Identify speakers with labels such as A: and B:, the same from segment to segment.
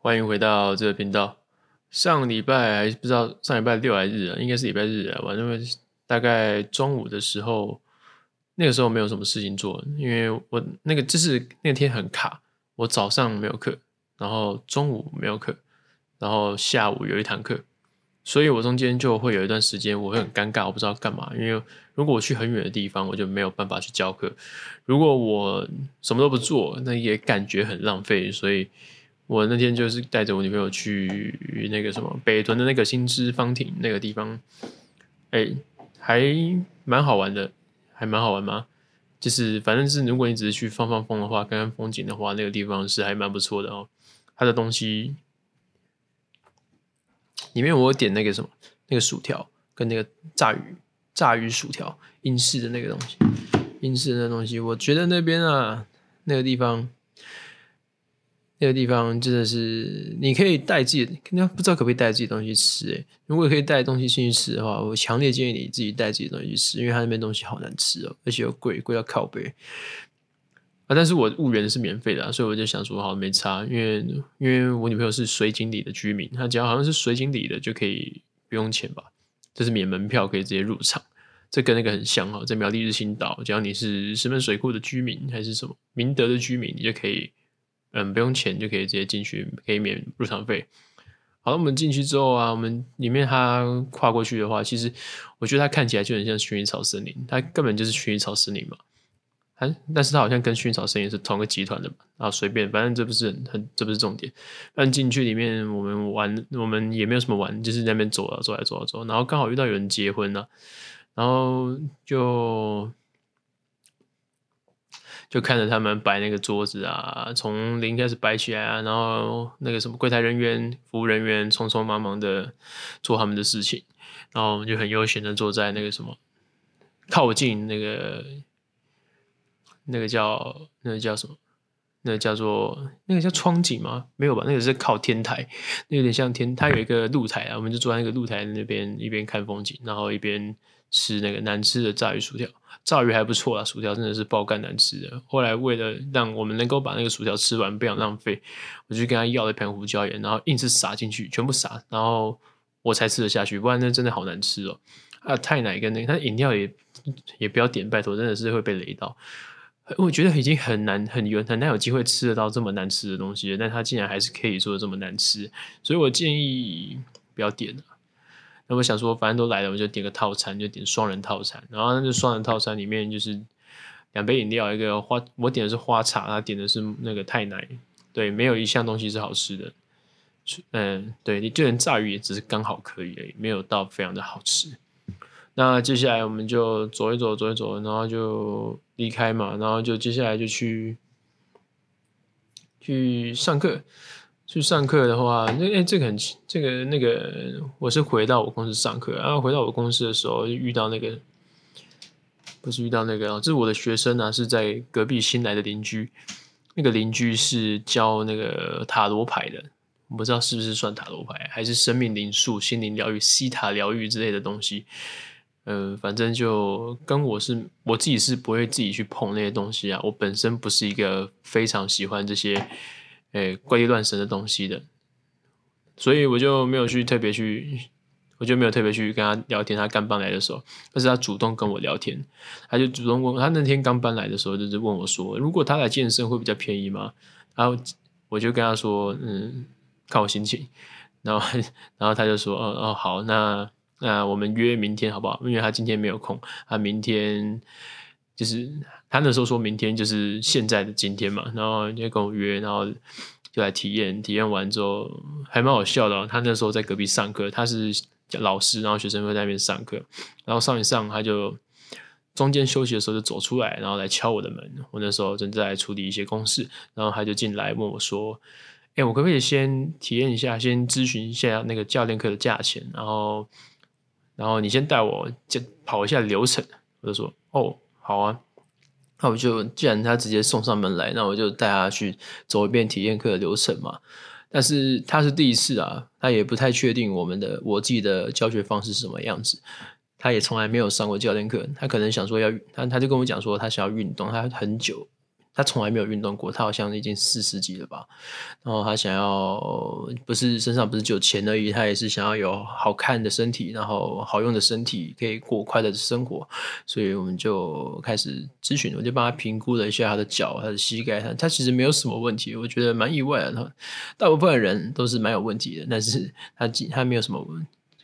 A: 欢迎回到这个频道。上礼拜还不知道上礼拜六还是日啊，应该是礼拜日啊。反正大概中午的时候，那个时候没有什么事情做，因为我那个就是那天很卡，我早上没有课，然后中午没有课，然后下午有一堂课，所以我中间就会有一段时间我会很尴尬，我不知道干嘛。因为如果我去很远的地方，我就没有办法去教课；如果我什么都不做，那也感觉很浪费，所以。我那天就是带着我女朋友去那个什么北屯的那个新知芳庭那个地方，哎、还蛮好玩的，还蛮好玩吗？就是反正是如果你只是去放放风的话，看看风景的话，那个地方是还蛮不错的哦。它的东西里面我点那个什么那个薯条跟那个炸鱼炸鱼薯条英式的那个东西，英式的那东西，我觉得那边啊那个地方。那个地方真的是，你可以带自己，那不知道可不可以带自己东西吃诶。如果可以带东西进去吃的话，我强烈建议你自己带自己东西去吃，因为他那边东西好难吃哦，而且又贵，贵到靠背啊！但是我物源是免费的，所以我就想说，好像没差，因为因为我女朋友是水井里的居民，她只要好像是水井里的就可以不用钱吧，就是免门票可以直接入场，这跟那个很像哈，在苗栗日新岛，只要你是石门水库的居民还是什么明德的居民，你就可以。嗯，不用钱就可以直接进去，可以免入场费。好了，我们进去之后啊，我们里面它跨过去的话，其实我觉得它看起来就很像薰衣草森林，它根本就是薰衣草森林嘛。啊，但是它好像跟薰衣草森林是同个集团的嘛。啊，随便，反正这不是很，很这不是重点。但进去里面，我们玩，我们也没有什么玩，就是在那边走啊，走来走啊走，然后刚好遇到有人结婚了，然后就。就看着他们摆那个桌子啊，从零开始摆起来啊，然后那个什么柜台人员、服务人员匆匆忙忙的做他们的事情，然后我们就很悠闲的坐在那个什么靠近那个那个叫那个叫什么，那叫做那个叫窗景吗？没有吧？那个是靠天台，那有点像天，它有一个露台啊，我们就坐在那个露台那边一边看风景，然后一边吃那个难吃的炸鱼薯条。炸鱼还不错啊，薯条真的是爆干难吃的。后来为了让我们能够把那个薯条吃完，不想浪费，我就跟他要了一盘胡椒盐，然后硬是撒进去，全部撒，然后我才吃得下去。不然那真的好难吃哦。还有泰奶跟那个，他饮料也也不要点，拜托，真的是会被雷到。我觉得已经很难很远很难有机会吃得到这么难吃的东西，但他竟然还是可以做的这么难吃，所以我建议不要点了。那我想说，反正都来了，我就点个套餐，就点双人套餐。然后那个双人套餐里面就是两杯饮料，一个花，我点的是花茶，他点的是那个泰奶。对，没有一项东西是好吃的。嗯，对，你就连炸鱼也只是刚好可以而已，没有到非常的好吃。那接下来我们就走一走，走一走，然后就离开嘛，然后就接下来就去去上课。去上课的话，那哎、这个很这个那个，我是回到我公司上课，然后回到我公司的时候，就遇到那个，不是遇到那个，这是我的学生啊，是在隔壁新来的邻居。那个邻居是教那个塔罗牌的，我不知道是不是算塔罗牌，还是生命灵数、心灵疗愈、西塔疗愈之类的东西。嗯、反正就跟我是，我自己是不会自己去碰那些东西啊。我本身不是一个非常喜欢这些。哎，怪力乱神的东西的，所以我就没有去特别去，我就没有特别去跟他聊天。他刚搬来的时候，但是他主动跟我聊天，他就主动问，他那天刚搬来的时候，就是问我说，如果他来健身会比较便宜吗？然后我就跟他说，嗯，看我心情。然后，然后他就说，哦哦，好，那那我们约明天好不好？因为他今天没有空，他明天就是。他那时候说明天就是现在的今天嘛，然后就跟我约，然后就来体验。体验完之后还蛮好笑的。他那时候在隔壁上课，他是老师，然后学生会在那边上课，然后上一上他就中间休息的时候就走出来，然后来敲我的门。我那时候正在处理一些公事，然后他就进来问我说：“哎，我可不可以先体验一下，先咨询一下那个教练课的价钱？然后，然后你先带我就跑一下流程。”我就说：“哦，好啊。”那我就既然他直接送上门来，那我就带他去走一遍体验课的流程嘛。但是他是第一次啊，他也不太确定我们的我自己的教学方式是什么样子。他也从来没有上过教练课，他可能想说要他他就跟我讲说他想要运动，他很久他从来没有运动过，他好像已经四十几了吧。然后他想要不是身上不是只有钱而已，他也是想要有好看的身体，然后好用的身体，可以过快乐的生活。所以我们就开始咨询，我就帮他评估了一下他的脚、他的膝盖，他他其实没有什么问题，我觉得蛮意外的。他大部分人都是蛮有问题的，但是他他没有什么。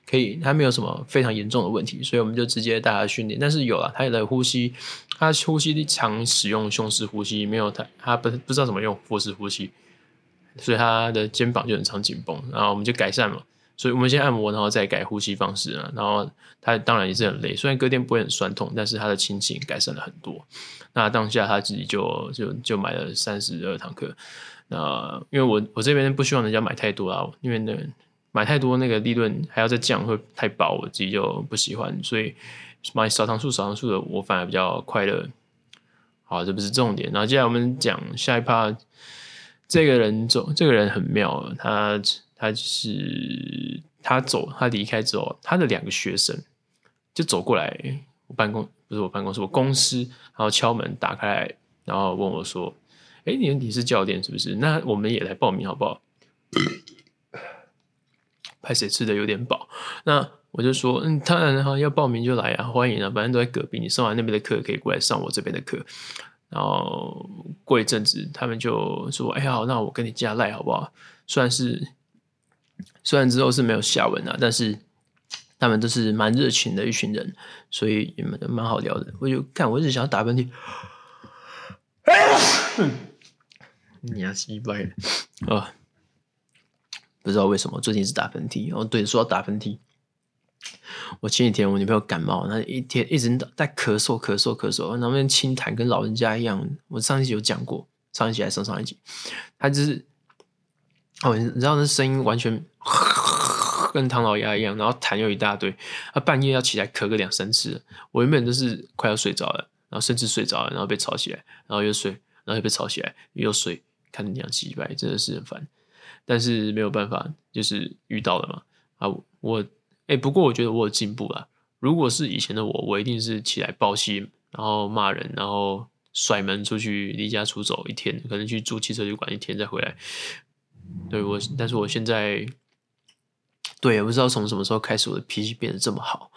A: 可以，他没有什么非常严重的问题，所以我们就直接带他训练。但是有了他的呼吸，他呼吸常使用胸式呼吸，没有他他不不知道怎么用腹式呼吸，所以他的肩膀就很常紧绷。然后我们就改善嘛，所以我们先按摩，然后再改呼吸方式啊。然后他当然也是很累，虽然隔天不会很酸痛，但是他的心情改善了很多。那当下他自己就就就买了三十二堂课。那因为我我这边不希望人家买太多啊，因为那。买太多那个利润还要再降会太薄，我自己就不喜欢，所以买少糖数少糖数的我反而比较快乐。好，这不是重点。然后接下来我们讲下一趴，这个人走，这个人很妙，他他是他走，他离开之后，他的两个学生就走过来我办公，不是我办公室，我公司，然后敲门打开来，然后问我说：“哎，你你是教练是不是？那我们也来报名好不好？”派谁吃的有点饱，那我就说，嗯，当然哈，要报名就来啊，欢迎啊，反正都在隔壁，你上完那边的课可以过来上我这边的课。然后过一阵子，他们就说，哎呀，好，那我跟你加赖好不好？虽然是虽然之后是没有下文啊，但是他们都是蛮热情的一群人，所以也蛮蛮好聊的。我就看，我一直想要打喷嚏，你呀，鸡掰啊！不知道为什么最近是打喷嚏哦。对，说到打喷嚏，我前几天我女朋友感冒，那一天一直在咳嗽、咳嗽、咳嗽，然后那边清痰跟老人家一样。我上一集有讲过，上一集还是上上一集，他就是哦，你知道那声音完全跟唐老鸭一样，然后痰又一大堆，他半夜要起来咳个两三次。我原本都是快要睡着了，然后甚至睡着了，然后被吵起来，然后又睡，然后又被吵起来，又睡，看你讲奇怪，真的是很烦。但是没有办法，就是遇到了嘛。啊，我哎、不过我觉得我有进步了。如果是以前的我，我一定是起来爆气，然后骂人，然后甩门出去，离家出走一天，可能去住汽车旅馆一天再回来。对我，但是我现在，对，也不知道从什么时候开始，我的脾气变得这么好，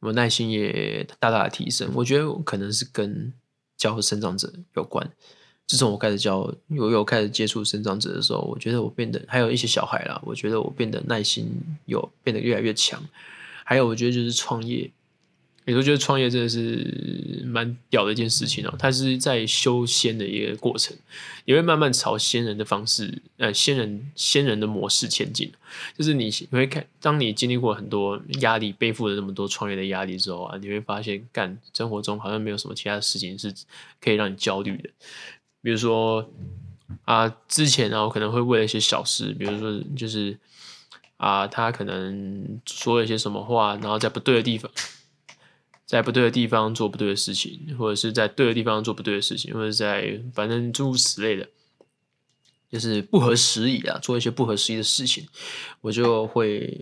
A: 我耐心也大大的提升。我觉得可能是跟教会生长者有关。自从我开始教，我有开始接触生长者的时候，我觉得我变得还有一些小孩啦，我觉得我变得耐心有变得越来越强。还有，我觉得就是创业，有时候觉得创业真的是蛮屌的一件事情哦。它是在修仙的一个过程，也会慢慢朝仙人的方式，呃，仙人仙人的模式前进。就是你你会看，当你经历过很多压力，背负了那么多创业的压力之后啊，你会发现，干生活中好像没有什么其他的事情是可以让你焦虑的。比如说啊，之前呢，我可能会为了一些小事，比如说就是啊，他可能说了一些什么话，然后在不对的地方，在不对的地方做不对的事情，或者是在对的地方做不对的事情，或者在反正诸如此类的，就是不合时宜啊，做一些不合时宜的事情，我就会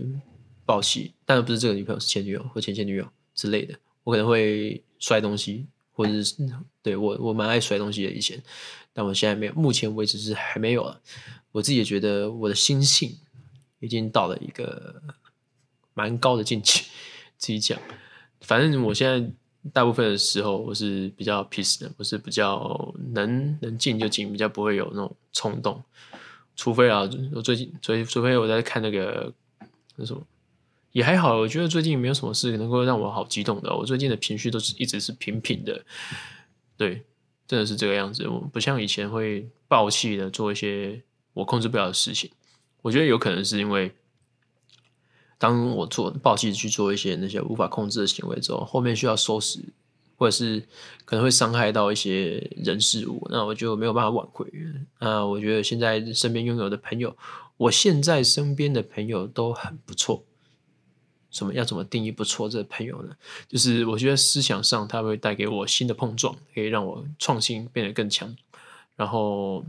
A: 爆气。但不是这个女朋友，是前女友或前前女友之类的，我可能会摔东西。或者是对我，我蛮爱摔东西的以前，但我现在没有，目前为止是还没有了。我自己也觉得我的心性已经到了一个蛮高的境界。自己讲，反正我现在大部分的时候我是比较 peace 的，我是比较能能静就静，比较不会有那种冲动。除非啊，我最近，所以除非我在看那个那什么。也还好，我觉得最近没有什么事能够让我好激动的。我最近的情绪都是一直是平平的，对，真的是这个样子。我不像以前会爆气的做一些我控制不了的事情。我觉得有可能是因为，当我做爆气去做一些那些无法控制的行为之后，后面需要收拾，或者是可能会伤害到一些人事物，那我就没有办法挽回。那我觉得现在身边拥有的朋友，我现在身边的朋友都很不错。什么要怎么定义不错这个朋友呢？就是我觉得思想上他会带给我新的碰撞，可以让我创新变得更强，然后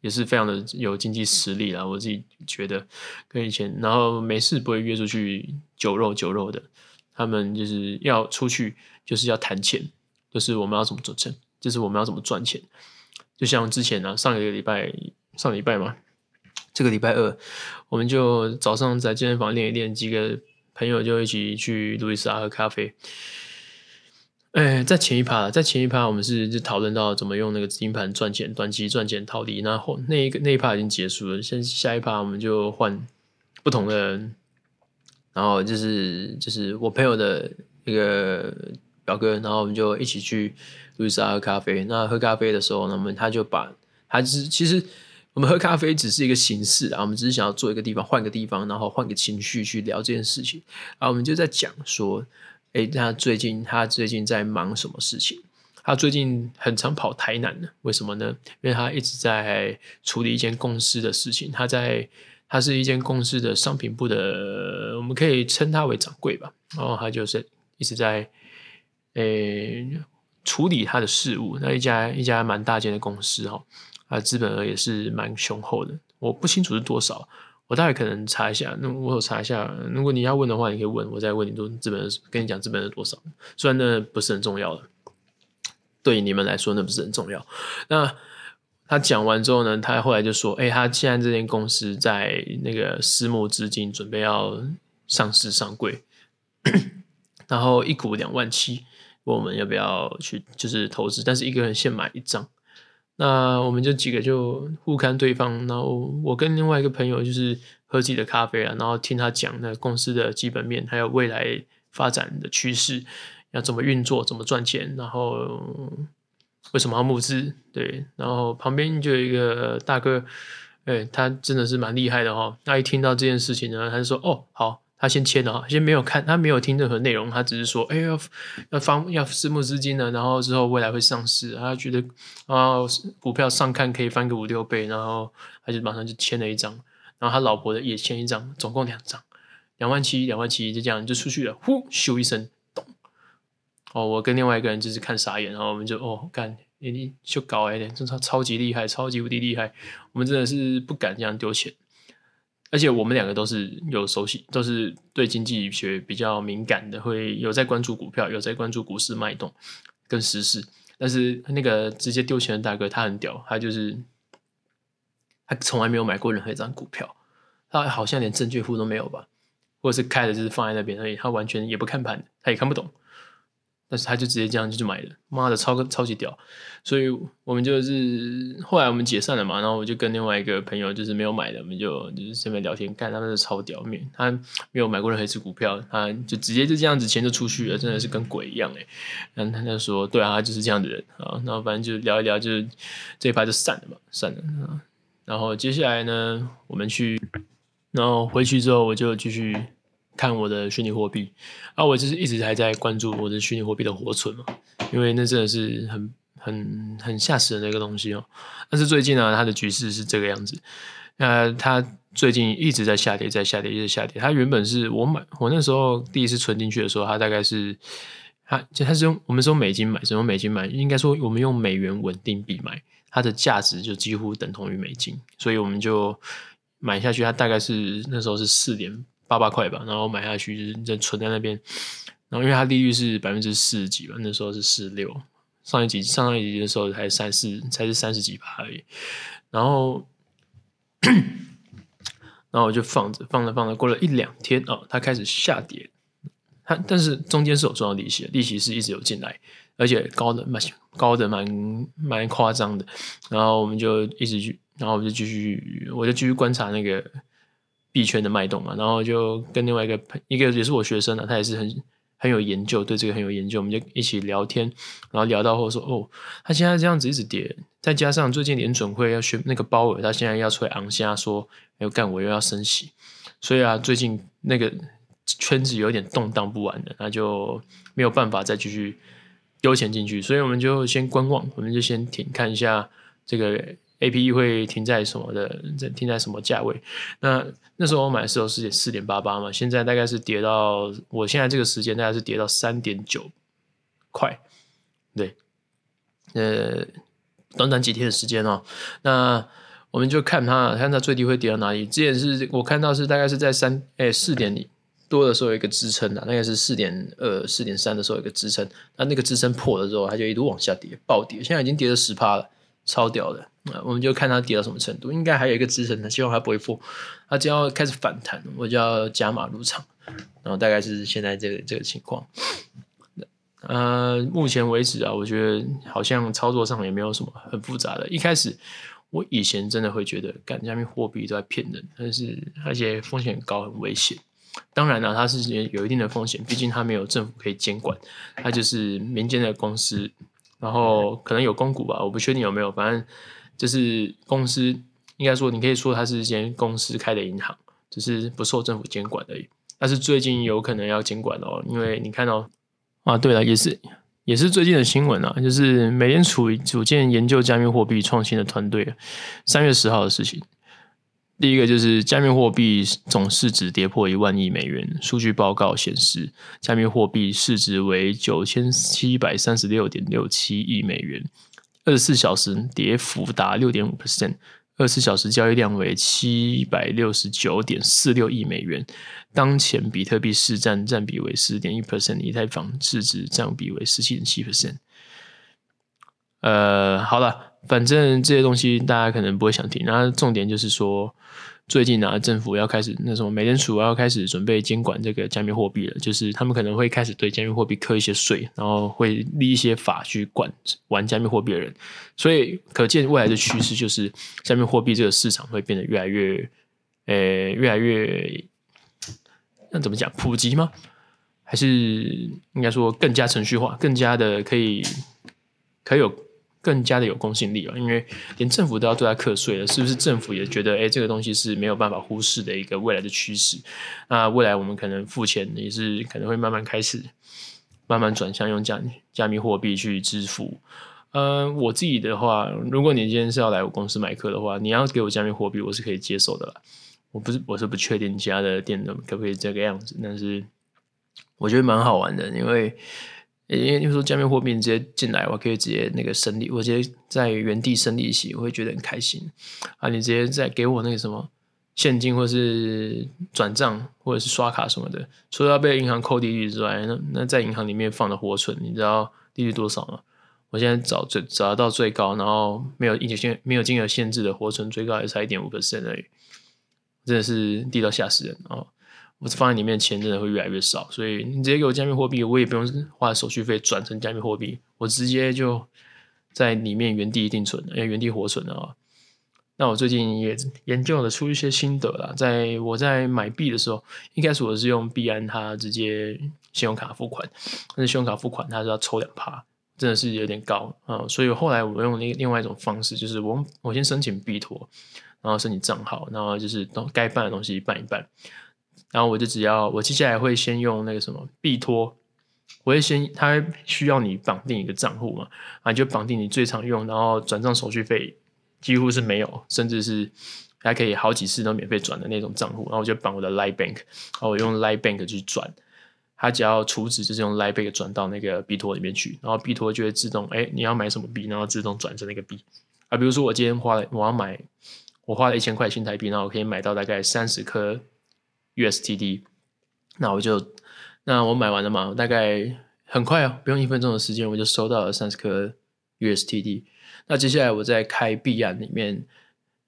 A: 也是非常的有经济实力啦。我自己觉得跟以前，然后没事不会约出去酒肉酒肉的，他们就是要出去就是要谈钱，就是我们要怎么做成，就是我们要怎么赚钱。就像之前呢、啊，上一个礼拜上礼拜嘛，这个礼拜二，我们就早上在健身房练一练，几个朋友就一起去路易莎喝咖啡。哎，在前一趴，在前一趴，我们是就讨论到怎么用那个资金盘赚钱，短期赚钱套利。然后那一个那一趴已经结束了，现下一趴我们就换不同的人。然后就是就是我朋友的一个表哥，然后我们就一起去路易莎喝咖啡。那喝咖啡的时候呢，我们他就把他就是其实我们喝咖啡只是一个形式啊，我们只是想要做一个地方，换个地方，然后换个情绪去聊这件事情。啊我们就在讲说。哎，他最近他最近在忙什么事情？他最近很常跑台南呢，为什么呢？因为他一直在处理一间公司的事情。他在，他是一间公司的商品部的，我们可以称他为掌柜吧。然后他就是一直在，诶，处理他的事务。那一家一家蛮大间的公司哈，啊，资本额也是蛮雄厚的。我不清楚是多少。我大概可能查一下，那我有查一下。如果你要问的话，你可以问，我再问你多资本跟你讲资本是多少。虽然那不是很重要的，对于你们来说那不是很重要。那他讲完之后呢，他后来就说：“哎、他现在这间公司在那个私募资金准备要上市上柜，然后一股两万七，问我们要不要去就是投资，但是一个人先买一张。”那我们就几个就互看对方，然后我跟另外一个朋友就是喝自己的咖啡啊，然后听他讲那公司的基本面，还有未来发展的趋势，要怎么运作，怎么赚钱，然后为什么要募资？对，然后旁边就有一个大哥，哎，他真的是蛮厉害的哈。那一听到这件事情呢，他就说：“哦，好。”他先签了，先没有看，他没有听任何内容，他只是说，哎，要要放要私募资金了，然后之后未来会上市，他觉得啊股票上看可以翻个五六倍，然后他就马上就签了一张，然后他老婆的也签一张，总共两张，两万七，两万七就这样就出去了，呼咻一声，咚，哦，我跟另外一个人就是看傻眼，然后我们就哦，干，你就搞一点，真超超级厉害，超级无敌厉害，我们真的是不敢这样丢钱。而且我们两个都是有熟悉，都是对经济学比较敏感的，会有在关注股票，有在关注股市脉动跟时事。但是那个直接丢钱的大哥，他很屌，他就是他从来没有买过任何一张股票，他好像连证券户都没有吧，或者是开的就是放在那边而已，他完全也不看盘，他也看不懂。但是他就直接这样就去买了，妈的超超级屌，所以我们就是后来我们解散了嘛，然后我就跟另外一个朋友就是没有买的，我们就就是顺便聊天，干他们是超屌面，他没有买过任何一支股票，他就直接就这样子钱就出去了，真的是跟鬼一样哎，然后他就说对啊，他就是这样的人啊，然后反正就聊一聊，就是这一排就散了嘛，散了啊，然后接下来呢，我们去，然后回去之后我就继续。看我的虚拟货币啊，我就是一直还在关注我的虚拟货币的活存嘛，因为那真的是很很很吓死人的一个东西哦。但是最近呢，它的局势是这个样子，呃，它最近一直在下跌，在下跌，一直下跌。它原本是我买，我那时候第一次存进去的时候，它大概是它就它是用我们是用美金买，是用美金买，应该说我们用美元稳定币买，它的价值就几乎等同于美金，所以我们就买下去。它大概是那时候是四点。八八块吧，然后买下去就是就存在那边，然后因为它利率是百分之四十几吧，那时候是四六，上一级上上一级的时候才三四才是三十几吧而已，然后然后我就放着放着放着，过了一两天哦，它开始下跌，它但是中间是有赚到利息的，利息是一直有进来，而且高的蛮高的蛮蛮夸张的，然后我们就一直去，然后我就继续我就继续观察那个。币圈的脉动嘛，然后就跟另外一个一个也是我学生啊，他也是很很有研究，对这个很有研究，我们就一起聊天，然后聊到后说哦，他现在这样子一直跌，再加上最近联准会要选那个鲍尔，他现在要出来昂虾说要干我又要升息，所以啊，最近那个圈子有点动荡不安的，那就没有办法再继续丢钱进去，所以我们就先观望，我们就先停看一下这个。APE 会停在什么的？停在什么价位？那那时候我买的时候是四点八八嘛，现在大概是跌到我现在这个时间大概是跌到三点九块，对，呃，短短几天的时间哦。那我们就看它，看它最低会跌到哪里？之前是我看到是大概是在三诶四点多的时候有一个支撑的，那个是四点二、四点三的时候有一个支撑，那那个支撑破了之后，它就一路往下跌，暴跌，现在已经跌了十趴了。超屌的。那我们就看它跌到什么程度，应该还有一个支撑的，希望它不会破。它只要开始反弹，我就要加码入场。然后大概是现在这个这个情况。呃，目前为止啊，我觉得好像操作上也没有什么很复杂的。一开始我以前真的会觉得，干加密货币都在骗人，但是而且风险很高，很危险。当然了，它是有一定的风险，毕竟它没有政府可以监管，它就是民间的公司，然后可能有公股吧，我不确定有没有，反正就是公司，应该说你可以说它是一间公司开的银行，只是不受政府监管而已。但是最近有可能要监管哦，因为你看到。啊，对了，也是也是最近的新闻啊，就是美联储组建研究加密货币创新的团队，三月十号的事情。第一个就是加密货币总市值跌破一万亿美元，数据报告显示，加密货币市值为九千七百三十六点六七亿美元，二十四小时跌幅达六点五 percent。二十四小时交易量为七百六十九点四六亿美元，当前比特币市占占比为十点一 percent，以太坊市值占比为十七点七 percent。呃，好了，反正这些东西大家可能不会想听，然后重点就是说。最近呢，政府要开始那什么，美联储要开始准备监管这个加密货币了，就是他们可能会开始对加密货币课一些税，然后会立一些法去管玩加密货币的人。所以可见未来的趋势就是，加密货币这个市场会变得越来越，呃，越来越，那怎么讲，普及吗？还是应该说更加程序化，更加的可以，可以有。更加的有公信力啊，因为连政府都要对它课税了，是不是？政府也觉得，哎，这个东西是没有办法忽视的一个未来的趋势。那未来我们可能付钱也是可能会慢慢开始，慢慢转向用加加密货币去支付。呃，我自己的话，如果你今天是要来我公司买课的话，你要给我加密货币，我是可以接受的啦。我不是，我是不确定其他的店可不可以这个样子，但是我觉得蛮好玩的，因为。因为你说加密货币直接进来，我可以直接那个生利，我直接在原地生利息，我会觉得很开心啊！你直接再给我那个什么现金，或是转账，或者是刷卡什么的，除了要被银行扣利率之外，那那在银行里面放的活存，你知道利率多少吗？我现在找最找到最高，然后没有金额没有金额限制的活存，最高也才一点五 percent 而已，真的是低到吓死人啊！我放在里面的钱真的会越来越少，所以你直接给我加密货币，我也不用花手续费转成加密货币，我直接就在里面原地定存，哎，原地活存的啊。那我最近也研究了出一些心得啦，在我在买币的时候，一开始我是用币安，它直接信用卡付款，但是信用卡付款它是要抽两趴，真的是有点高啊。所以后来我用另另外一种方式，就是我我先申请币托，然后申请账号，然后就是都该办的东西办一办。然后我就只要，我接下来会先用那个什么币托，我会先，它需要你绑定一个账户嘛，啊，就绑定你最常用，然后转账手续费几乎是没有，甚至是还可以好几次都免费转的那种账户，然后我就绑我的 Line Bank，然后我用 Line Bank 去转，它只要储值就是用 Line Bank 转到那个币托里面去，然后币托就会自动，哎，你要买什么币，然后自动转成那个币，啊，比如说我今天花了，我要买，我花了一千块新台币，然后我可以买到大概三十颗。USTD，那我就，那我买完了嘛，大概很快啊，不用一分钟的时间，我就收到了三十颗 USTD。那接下来我再开币安里面，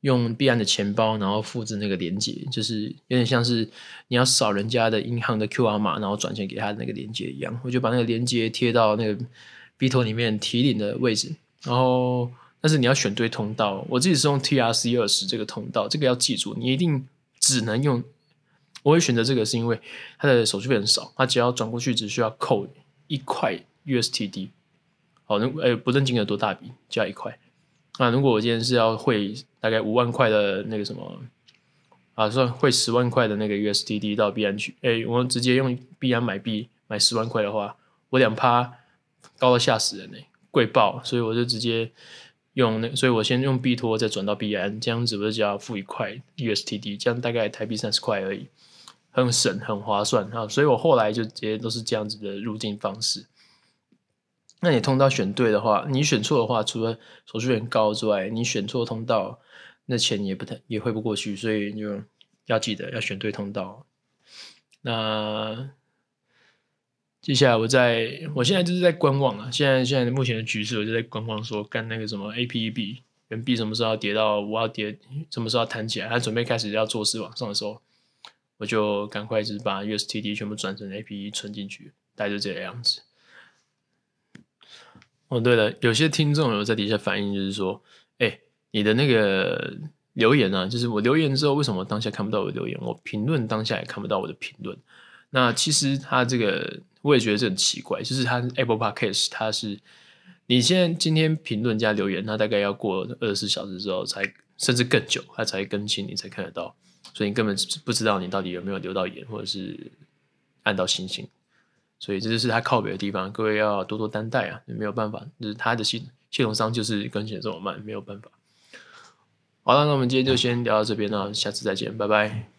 A: 用币安的钱包，然后复制那个连接，就是有点像是你要扫人家的银行的 QR 码，然后转钱给他的那个连接一样。我就把那个连接贴到那个币托里面提领的位置，然后但是你要选对通道，我自己是用 TRC 二十这个通道，这个要记住，你一定只能用。我会选择这个，是因为它的手续费很少，它只要转过去只需要扣一块 USTD。好，那诶不论金额多大笔，加一块。那如果我今天是要汇大概五万块的那个什么啊，算汇十万块的那个 USTD 到币安去，诶我直接用币安买币买十万块的话，我两趴高到吓死人呢，贵爆，所以我就直接用那，所以我先用币托再转到币安，这样子我就只要付一块 USTD，这样大概台币三十块而已。很省，很划算哈，所以我后来就直接都是这样子的入境方式。那你通道选对的话，你选错的话，除了手续费很高之外，你选错通道，那钱也不太也汇不过去，所以就要记得要选对通道。那接下来我在，我现在就是在观望啊。现在现在目前的局势，我就在观望，说干那个什么 APB 原币什么时候要跌到我要跌，什么时候要弹起来，他准备开始要做势往上的时候，我就赶快就是把 USD 全部转成 APE 存进去，大概就这个样子。哦，对了，有些听众有在底下反映，就是说，哎、你的那个留言啊，就是我留言之后，为什么当下看不到我的留言？我评论当下也看不到我的评论。那其实他这个我也觉得这很奇怪，就是他 Apple Podcast，它是你现在今天评论加留言，它大概要过二十四小时之后才，甚至更久，它才更新，你才看得到，所以你根本不知道你到底有没有留到眼，或者是按到星星。所以这就是它靠北的地方，各位要多多担待啊，没有办法，就是它的系系统商就是更新的这么慢，没有办法。好了，那我们今天就先聊到这边，了下次再见，拜拜。